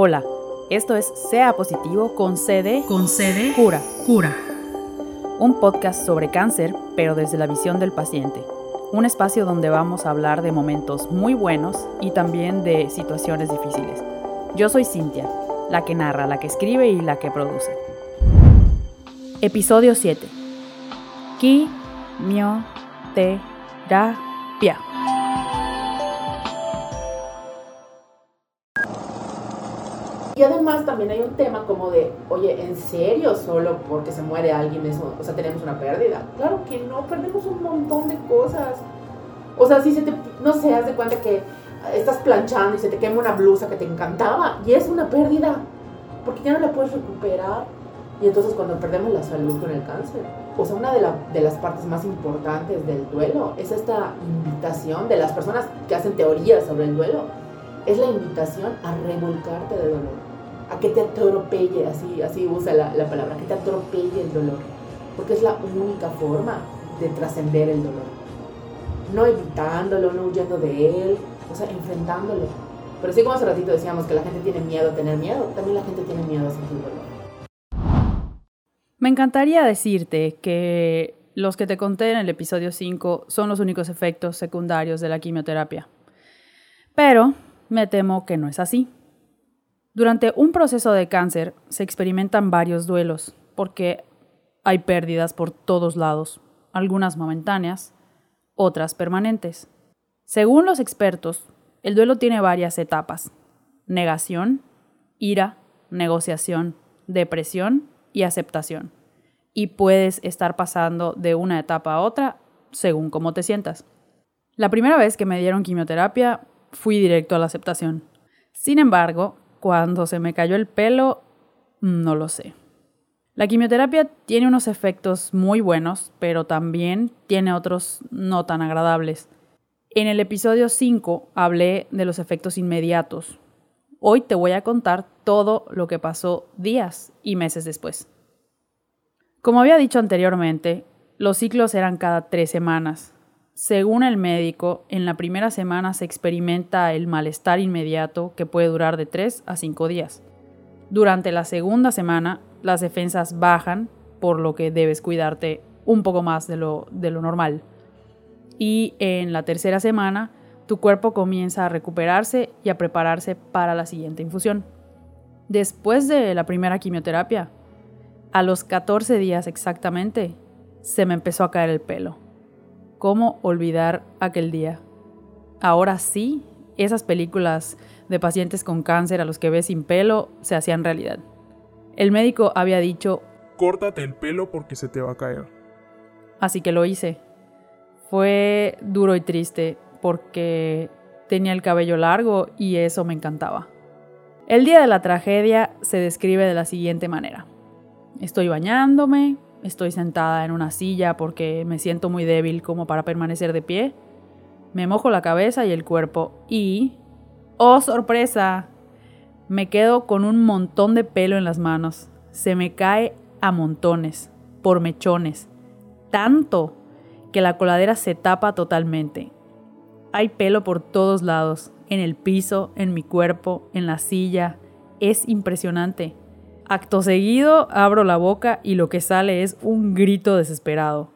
Hola, esto es Sea Positivo con CD Con sede Cura, cura. un podcast sobre cáncer, pero desde la visión del paciente. Un espacio donde vamos a hablar de momentos muy buenos y también de situaciones difíciles. Yo soy Cintia, la que narra, la que escribe y la que produce. Episodio 7. Quimioterapia. Y además también hay un tema como de, oye, ¿en serio solo porque se muere alguien eso, o sea, tenemos una pérdida? Claro que no, perdemos un montón de cosas. O sea, si se te, no sé, haz de cuenta que estás planchando y se te quema una blusa que te encantaba y es una pérdida, porque ya no la puedes recuperar. Y entonces cuando perdemos la salud con el cáncer, o sea, una de, la- de las partes más importantes del duelo es esta invitación de las personas que hacen teorías sobre el duelo, es la invitación a revolcarte de dolor a que te atropelle, así, así usa la, la palabra, que te atropelle el dolor, porque es la única forma de trascender el dolor. No evitándolo, no huyendo de él, o sea, enfrentándolo. Pero sí como hace ratito decíamos que la gente tiene miedo a tener miedo, también la gente tiene miedo a sentir dolor. Me encantaría decirte que los que te conté en el episodio 5 son los únicos efectos secundarios de la quimioterapia. Pero me temo que no es así. Durante un proceso de cáncer se experimentan varios duelos porque hay pérdidas por todos lados, algunas momentáneas, otras permanentes. Según los expertos, el duelo tiene varias etapas. Negación, ira, negociación, depresión y aceptación. Y puedes estar pasando de una etapa a otra según cómo te sientas. La primera vez que me dieron quimioterapia fui directo a la aceptación. Sin embargo, cuando se me cayó el pelo, no lo sé. La quimioterapia tiene unos efectos muy buenos, pero también tiene otros no tan agradables. En el episodio 5 hablé de los efectos inmediatos. Hoy te voy a contar todo lo que pasó días y meses después. Como había dicho anteriormente, los ciclos eran cada tres semanas. Según el médico, en la primera semana se experimenta el malestar inmediato que puede durar de 3 a 5 días. Durante la segunda semana, las defensas bajan, por lo que debes cuidarte un poco más de lo, de lo normal. Y en la tercera semana, tu cuerpo comienza a recuperarse y a prepararse para la siguiente infusión. Después de la primera quimioterapia, a los 14 días exactamente, se me empezó a caer el pelo. ¿Cómo olvidar aquel día? Ahora sí, esas películas de pacientes con cáncer a los que ves sin pelo se hacían realidad. El médico había dicho, Córtate el pelo porque se te va a caer. así que lo hice. Fue duro y triste porque tenía el cabello largo y eso me encantaba. El día de la tragedia se describe de la siguiente manera. Estoy bañándome, estoy sentada en una silla porque me siento muy débil como para permanecer de pie. Me mojo la cabeza y el cuerpo y... ¡Oh, sorpresa! Me quedo con un montón de pelo en las manos. Se me cae a montones, por mechones. Tanto que la coladera se tapa totalmente. Hay pelo por todos lados, en el piso, en mi cuerpo, en la silla. Es impresionante. Acto seguido, abro la boca y lo que sale es un grito desesperado.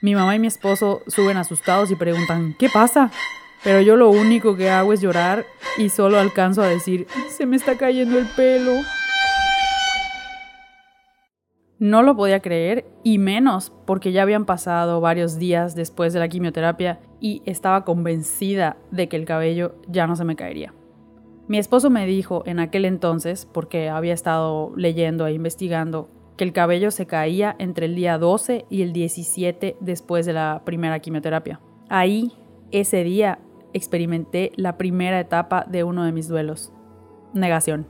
Mi mamá y mi esposo suben asustados y preguntan, ¿qué pasa? Pero yo lo único que hago es llorar y solo alcanzo a decir, se me está cayendo el pelo. No lo podía creer y menos porque ya habían pasado varios días después de la quimioterapia y estaba convencida de que el cabello ya no se me caería. Mi esposo me dijo en aquel entonces, porque había estado leyendo e investigando, que el cabello se caía entre el día 12 y el 17 después de la primera quimioterapia. Ahí, ese día, experimenté la primera etapa de uno de mis duelos. Negación.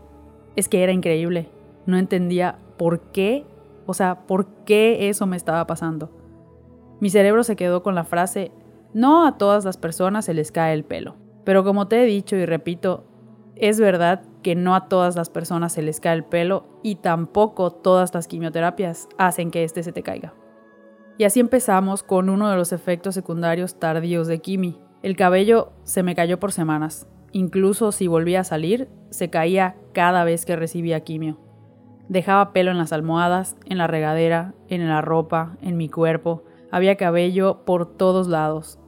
Es que era increíble. No entendía por qué, o sea, por qué eso me estaba pasando. Mi cerebro se quedó con la frase, no a todas las personas se les cae el pelo. Pero como te he dicho y repito, es verdad que no a todas las personas se les cae el pelo y tampoco todas las quimioterapias hacen que este se te caiga. Y así empezamos con uno de los efectos secundarios tardíos de Kimi. El cabello se me cayó por semanas. Incluso si volvía a salir, se caía cada vez que recibía quimio. Dejaba pelo en las almohadas, en la regadera, en la ropa, en mi cuerpo. Había cabello por todos lados,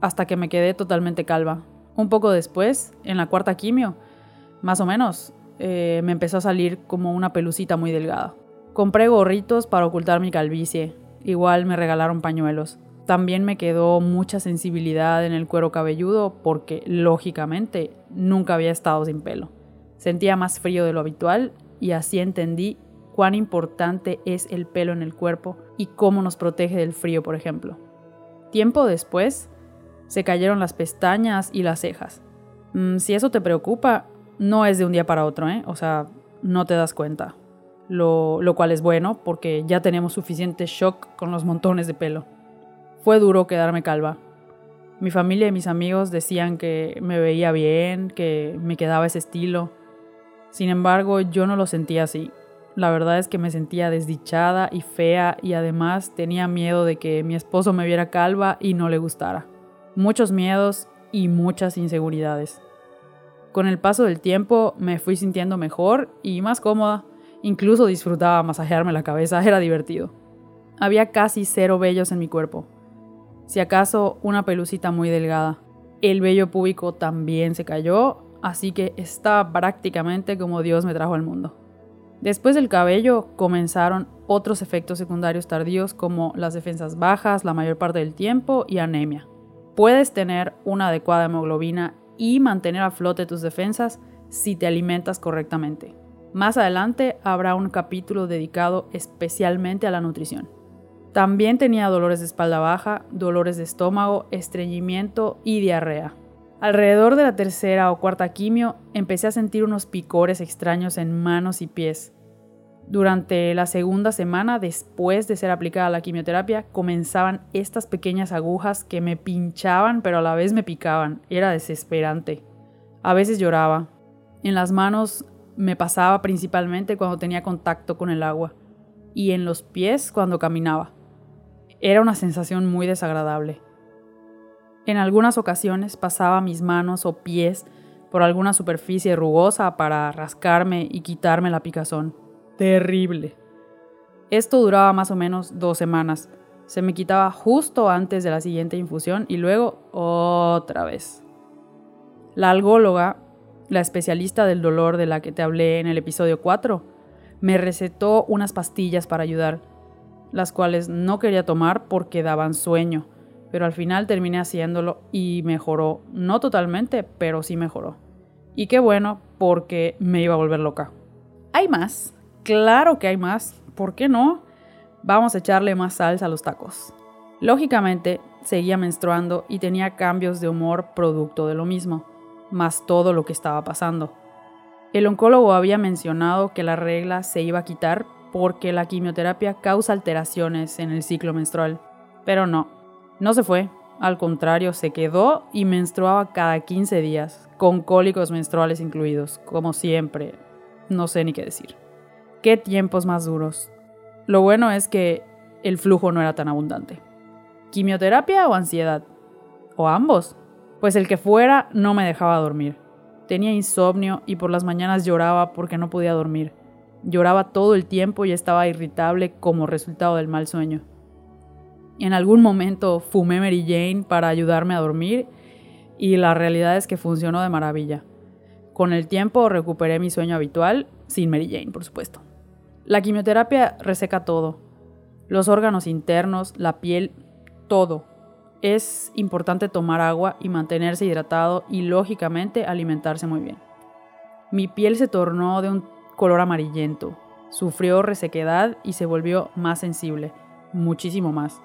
hasta que me quedé totalmente calva. Un poco después, en la cuarta quimio, más o menos, eh, me empezó a salir como una pelucita muy delgada. Compré gorritos para ocultar mi calvicie. Igual me regalaron pañuelos. También me quedó mucha sensibilidad en el cuero cabelludo porque, lógicamente, nunca había estado sin pelo. Sentía más frío de lo habitual y así entendí cuán importante es el pelo en el cuerpo y cómo nos protege del frío, por ejemplo. Tiempo después, se cayeron las pestañas y las cejas. Mm, si eso te preocupa, no es de un día para otro, ¿eh? O sea, no te das cuenta. Lo, lo cual es bueno porque ya tenemos suficiente shock con los montones de pelo. Fue duro quedarme calva. Mi familia y mis amigos decían que me veía bien, que me quedaba ese estilo. Sin embargo, yo no lo sentía así. La verdad es que me sentía desdichada y fea y además tenía miedo de que mi esposo me viera calva y no le gustara. Muchos miedos y muchas inseguridades. Con el paso del tiempo me fui sintiendo mejor y más cómoda. Incluso disfrutaba masajearme la cabeza, era divertido. Había casi cero vellos en mi cuerpo si acaso una pelucita muy delgada. El vello púbico también se cayó, así que estaba prácticamente como Dios me trajo al mundo. Después del cabello comenzaron otros efectos secundarios tardíos como las defensas bajas la mayor parte del tiempo y anemia. Puedes tener una adecuada hemoglobina y mantener a flote tus defensas si te alimentas correctamente. Más adelante habrá un capítulo dedicado especialmente a la nutrición. También tenía dolores de espalda baja, dolores de estómago, estreñimiento y diarrea. Alrededor de la tercera o cuarta quimio empecé a sentir unos picores extraños en manos y pies. Durante la segunda semana después de ser aplicada la quimioterapia comenzaban estas pequeñas agujas que me pinchaban pero a la vez me picaban. Era desesperante. A veces lloraba. En las manos me pasaba principalmente cuando tenía contacto con el agua y en los pies cuando caminaba. Era una sensación muy desagradable. En algunas ocasiones pasaba mis manos o pies por alguna superficie rugosa para rascarme y quitarme la picazón. Terrible. Esto duraba más o menos dos semanas. Se me quitaba justo antes de la siguiente infusión y luego otra vez. La algóloga, la especialista del dolor de la que te hablé en el episodio 4, me recetó unas pastillas para ayudar las cuales no quería tomar porque daban sueño, pero al final terminé haciéndolo y mejoró, no totalmente, pero sí mejoró. Y qué bueno, porque me iba a volver loca. ¿Hay más? Claro que hay más. ¿Por qué no? Vamos a echarle más salsa a los tacos. Lógicamente, seguía menstruando y tenía cambios de humor producto de lo mismo, más todo lo que estaba pasando. El oncólogo había mencionado que la regla se iba a quitar porque la quimioterapia causa alteraciones en el ciclo menstrual. Pero no, no se fue. Al contrario, se quedó y menstruaba cada 15 días, con cólicos menstruales incluidos, como siempre. No sé ni qué decir. Qué tiempos más duros. Lo bueno es que el flujo no era tan abundante. ¿Quimioterapia o ansiedad? ¿O ambos? Pues el que fuera no me dejaba dormir. Tenía insomnio y por las mañanas lloraba porque no podía dormir. Lloraba todo el tiempo y estaba irritable como resultado del mal sueño. En algún momento fumé Mary Jane para ayudarme a dormir y la realidad es que funcionó de maravilla. Con el tiempo recuperé mi sueño habitual, sin Mary Jane, por supuesto. La quimioterapia reseca todo. Los órganos internos, la piel, todo. Es importante tomar agua y mantenerse hidratado y lógicamente alimentarse muy bien. Mi piel se tornó de un color amarillento. Sufrió resequedad y se volvió más sensible, muchísimo más.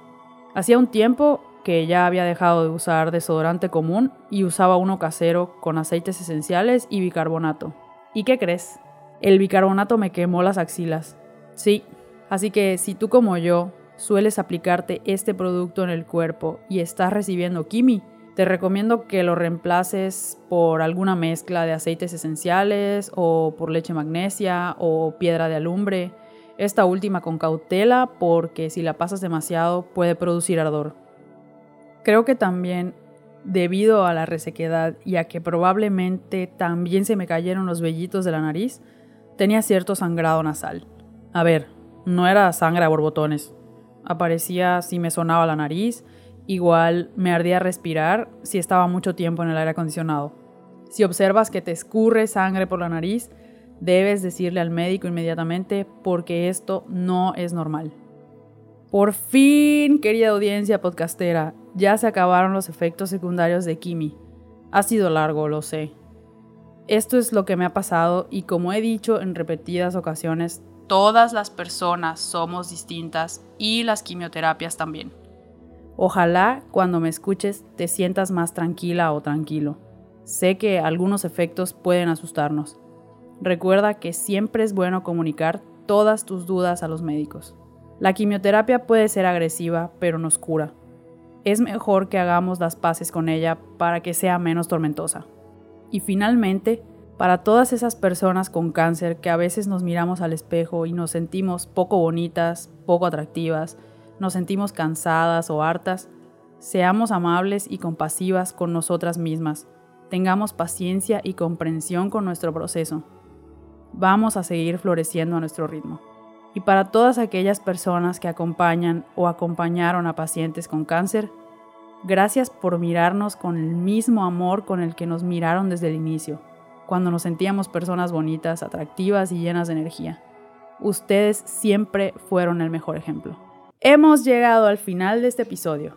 Hacía un tiempo que ya había dejado de usar desodorante común y usaba uno casero con aceites esenciales y bicarbonato. ¿Y qué crees? El bicarbonato me quemó las axilas. Sí, así que si tú como yo sueles aplicarte este producto en el cuerpo y estás recibiendo quimi, te recomiendo que lo reemplaces por alguna mezcla de aceites esenciales o por leche magnesia o piedra de alumbre. Esta última con cautela porque si la pasas demasiado puede producir ardor. Creo que también debido a la resequedad y a que probablemente también se me cayeron los vellitos de la nariz, tenía cierto sangrado nasal. A ver, no era sangre a borbotones. Aparecía si me sonaba la nariz, igual me ardía respirar si estaba mucho tiempo en el aire acondicionado. Si observas que te escurre sangre por la nariz, debes decirle al médico inmediatamente porque esto no es normal. Por fin, querida audiencia podcastera, ya se acabaron los efectos secundarios de Kimi. Ha sido largo, lo sé. Esto es lo que me ha pasado y como he dicho en repetidas ocasiones, todas las personas somos distintas y las quimioterapias también. Ojalá cuando me escuches te sientas más tranquila o tranquilo. Sé que algunos efectos pueden asustarnos. Recuerda que siempre es bueno comunicar todas tus dudas a los médicos. La quimioterapia puede ser agresiva, pero nos cura. Es mejor que hagamos las paces con ella para que sea menos tormentosa. Y finalmente, para todas esas personas con cáncer que a veces nos miramos al espejo y nos sentimos poco bonitas, poco atractivas, nos sentimos cansadas o hartas, seamos amables y compasivas con nosotras mismas. Tengamos paciencia y comprensión con nuestro proceso. Vamos a seguir floreciendo a nuestro ritmo y para todas aquellas personas que acompañan o acompañaron a pacientes con cáncer, gracias por mirarnos con el mismo amor con el que nos miraron desde el inicio, cuando nos sentíamos personas bonitas, atractivas y llenas de energía. Ustedes siempre fueron el mejor ejemplo. Hemos llegado al final de este episodio.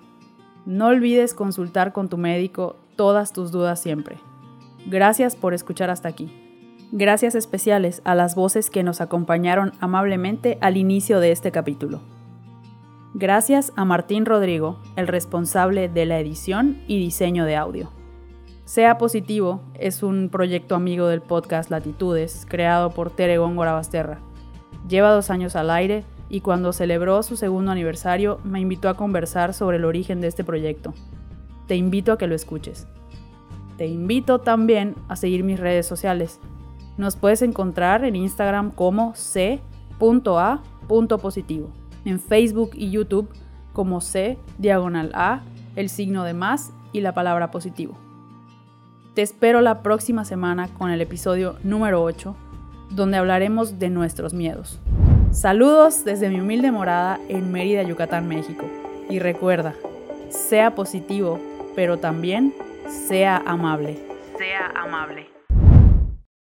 No olvides consultar con tu médico todas tus dudas siempre. Gracias por escuchar hasta aquí. Gracias especiales a las voces que nos acompañaron amablemente al inicio de este capítulo. Gracias a Martín Rodrigo, el responsable de la edición y diseño de audio. Sea Positivo es un proyecto amigo del podcast Latitudes, creado por Tere Góngora Basterra. Lleva dos años al aire y cuando celebró su segundo aniversario me invitó a conversar sobre el origen de este proyecto. Te invito a que lo escuches. Te invito también a seguir mis redes sociales nos puedes encontrar en Instagram como c.a.positivo, en Facebook y YouTube como c diagonal a, el signo de más y la palabra positivo. Te espero la próxima semana con el episodio número 8, donde hablaremos de nuestros miedos. Saludos desde mi humilde morada en Mérida, Yucatán, México. Y recuerda, sea positivo, pero también sea amable. Sea amable.